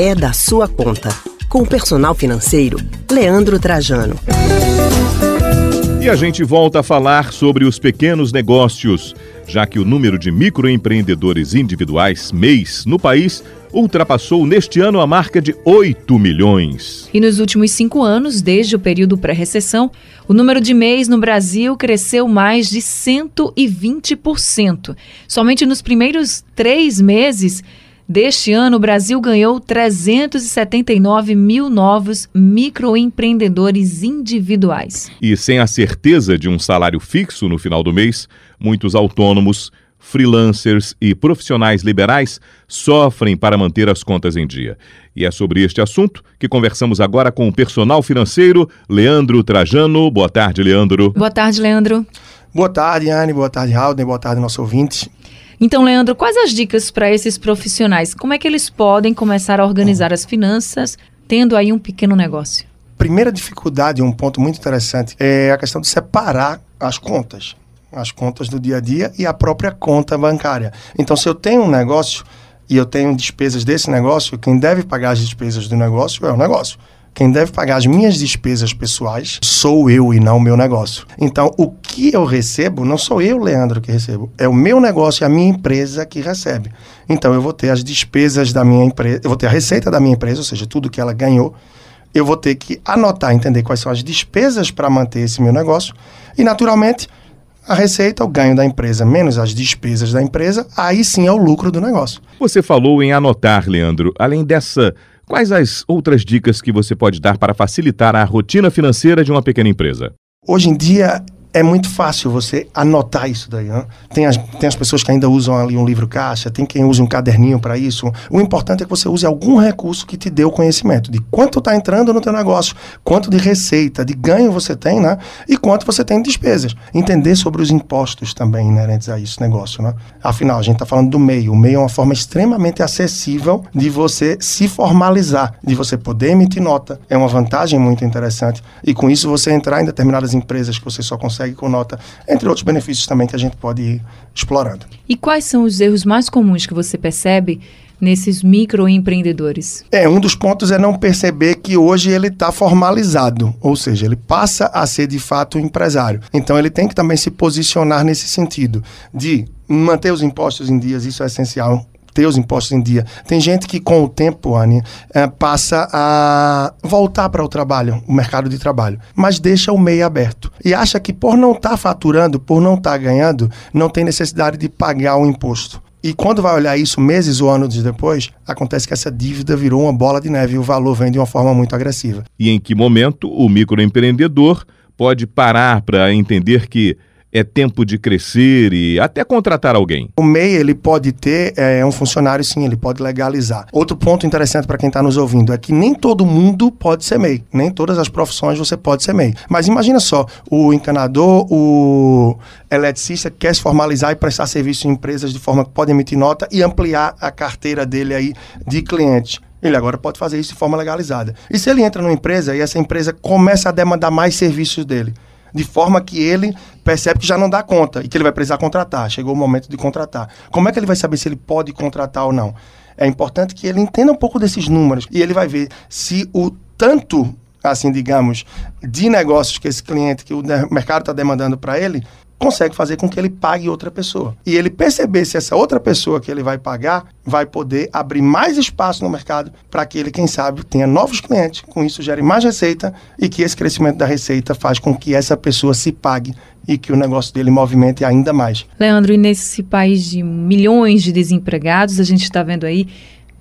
é da sua conta. Com o personal financeiro, Leandro Trajano. E a gente volta a falar sobre os pequenos negócios, já que o número de microempreendedores individuais mês no país ultrapassou neste ano a marca de 8 milhões. E nos últimos cinco anos, desde o período pré-recessão, o número de MEIs no Brasil cresceu mais de 120%. Somente nos primeiros três meses deste ano, o Brasil ganhou 379 mil novos microempreendedores individuais. E sem a certeza de um salário fixo no final do mês, muitos autônomos freelancers e profissionais liberais sofrem para manter as contas em dia. E é sobre este assunto que conversamos agora com o personal financeiro Leandro Trajano. Boa tarde, Leandro. Boa tarde, Leandro. Boa tarde, Anne. Boa tarde, Halden. Boa tarde, nosso ouvinte. Então, Leandro, quais as dicas para esses profissionais? Como é que eles podem começar a organizar as finanças tendo aí um pequeno negócio? Primeira dificuldade, um ponto muito interessante, é a questão de separar as contas as contas do dia a dia e a própria conta bancária. Então, se eu tenho um negócio e eu tenho despesas desse negócio, quem deve pagar as despesas do negócio é o negócio. Quem deve pagar as minhas despesas pessoais sou eu e não o meu negócio. Então, o que eu recebo, não sou eu, Leandro, que recebo, é o meu negócio e a minha empresa que recebe. Então, eu vou ter as despesas da minha empresa, eu vou ter a receita da minha empresa, ou seja, tudo que ela ganhou. Eu vou ter que anotar, entender quais são as despesas para manter esse meu negócio. E, naturalmente, a receita, o ganho da empresa menos as despesas da empresa, aí sim é o lucro do negócio. Você falou em anotar, Leandro. Além dessa, quais as outras dicas que você pode dar para facilitar a rotina financeira de uma pequena empresa? Hoje em dia é muito fácil você anotar isso daí. Né? Tem, as, tem as pessoas que ainda usam ali um livro caixa, tem quem usa um caderninho para isso. O importante é que você use algum recurso que te dê o conhecimento de quanto está entrando no teu negócio, quanto de receita, de ganho você tem, né? E quanto você tem de despesas. Entender sobre os impostos também inerentes a esse negócio, né? Afinal, a gente está falando do meio. O meio é uma forma extremamente acessível de você se formalizar, de você poder emitir nota. É uma vantagem muito interessante. E com isso você entrar em determinadas empresas que você só consegue consegue com nota, entre outros benefícios também que a gente pode ir explorando. E quais são os erros mais comuns que você percebe nesses microempreendedores? É, um dos pontos é não perceber que hoje ele está formalizado, ou seja, ele passa a ser de fato um empresário. Então ele tem que também se posicionar nesse sentido de manter os impostos em dias, isso é essencial ter os impostos em dia. Tem gente que, com o tempo, Anne, é, passa a voltar para o trabalho, o mercado de trabalho, mas deixa o meio aberto. E acha que, por não estar tá faturando, por não estar tá ganhando, não tem necessidade de pagar o imposto. E quando vai olhar isso meses ou anos depois, acontece que essa dívida virou uma bola de neve e o valor vem de uma forma muito agressiva. E em que momento o microempreendedor pode parar para entender que é tempo de crescer e até contratar alguém? O MEI ele pode ter é, um funcionário, sim, ele pode legalizar. Outro ponto interessante para quem está nos ouvindo é que nem todo mundo pode ser MEI, nem todas as profissões você pode ser MEI. Mas imagina só, o encanador, o eletricista quer se formalizar e prestar serviço em empresas de forma que pode emitir nota e ampliar a carteira dele aí de clientes. Ele agora pode fazer isso de forma legalizada. E se ele entra numa empresa e essa empresa começa a demandar mais serviços dele? De forma que ele percebe que já não dá conta e que ele vai precisar contratar. Chegou o momento de contratar. Como é que ele vai saber se ele pode contratar ou não? É importante que ele entenda um pouco desses números e ele vai ver se o tanto, assim, digamos, de negócios que esse cliente, que o mercado está demandando para ele, consegue fazer com que ele pague outra pessoa. E ele perceber se essa outra pessoa que ele vai pagar vai poder abrir mais espaço no mercado para que ele, quem sabe, tenha novos clientes, com isso gere mais receita e que esse crescimento da receita faz com que essa pessoa se pague e que o negócio dele movimente ainda mais. Leandro, e nesse país de milhões de desempregados, a gente está vendo aí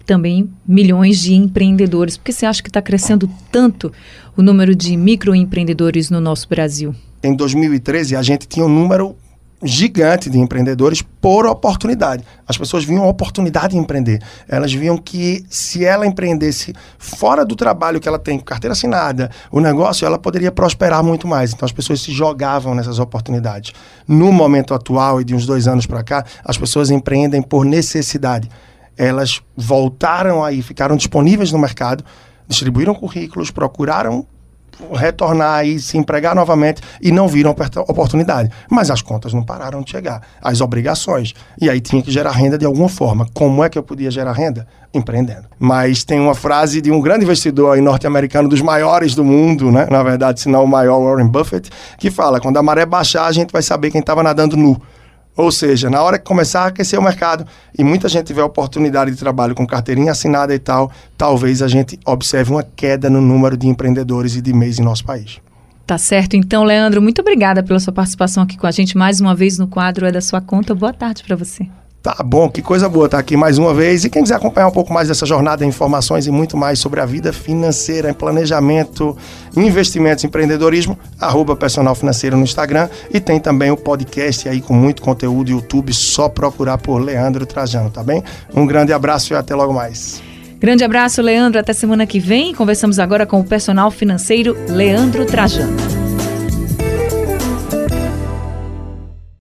também milhões de empreendedores. Por que você acha que está crescendo tanto o número de microempreendedores no nosso Brasil? Em 2013, a gente tinha um número gigante de empreendedores por oportunidade. As pessoas viam a oportunidade de empreender. Elas viam que se ela empreendesse fora do trabalho que ela tem, carteira assinada, o negócio, ela poderia prosperar muito mais. Então as pessoas se jogavam nessas oportunidades. No momento atual e de uns dois anos para cá, as pessoas empreendem por necessidade. Elas voltaram aí, ficaram disponíveis no mercado, distribuíram currículos, procuraram retornar e se empregar novamente e não viram oportunidade. Mas as contas não pararam de chegar, as obrigações. E aí tinha que gerar renda de alguma forma. Como é que eu podia gerar renda? Empreendendo. Mas tem uma frase de um grande investidor norte-americano, dos maiores do mundo, né? Na verdade, se não o maior, Warren Buffett, que fala: quando a maré baixar, a gente vai saber quem estava nadando nu. Ou seja, na hora que começar a aquecer o mercado e muita gente tiver oportunidade de trabalho com carteirinha assinada e tal, talvez a gente observe uma queda no número de empreendedores e de MEIs em nosso país. Tá certo. Então, Leandro, muito obrigada pela sua participação aqui com a gente mais uma vez no quadro É da Sua Conta. Boa tarde para você. Tá bom, que coisa boa estar aqui mais uma vez. E quem quiser acompanhar um pouco mais dessa jornada, informações e muito mais sobre a vida financeira, planejamento, investimentos, empreendedorismo, arroba personal financeiro no Instagram. E tem também o podcast aí com muito conteúdo YouTube, só procurar por Leandro Trajano, tá bem? Um grande abraço e até logo mais. Grande abraço, Leandro. Até semana que vem. Conversamos agora com o personal financeiro Leandro Trajano.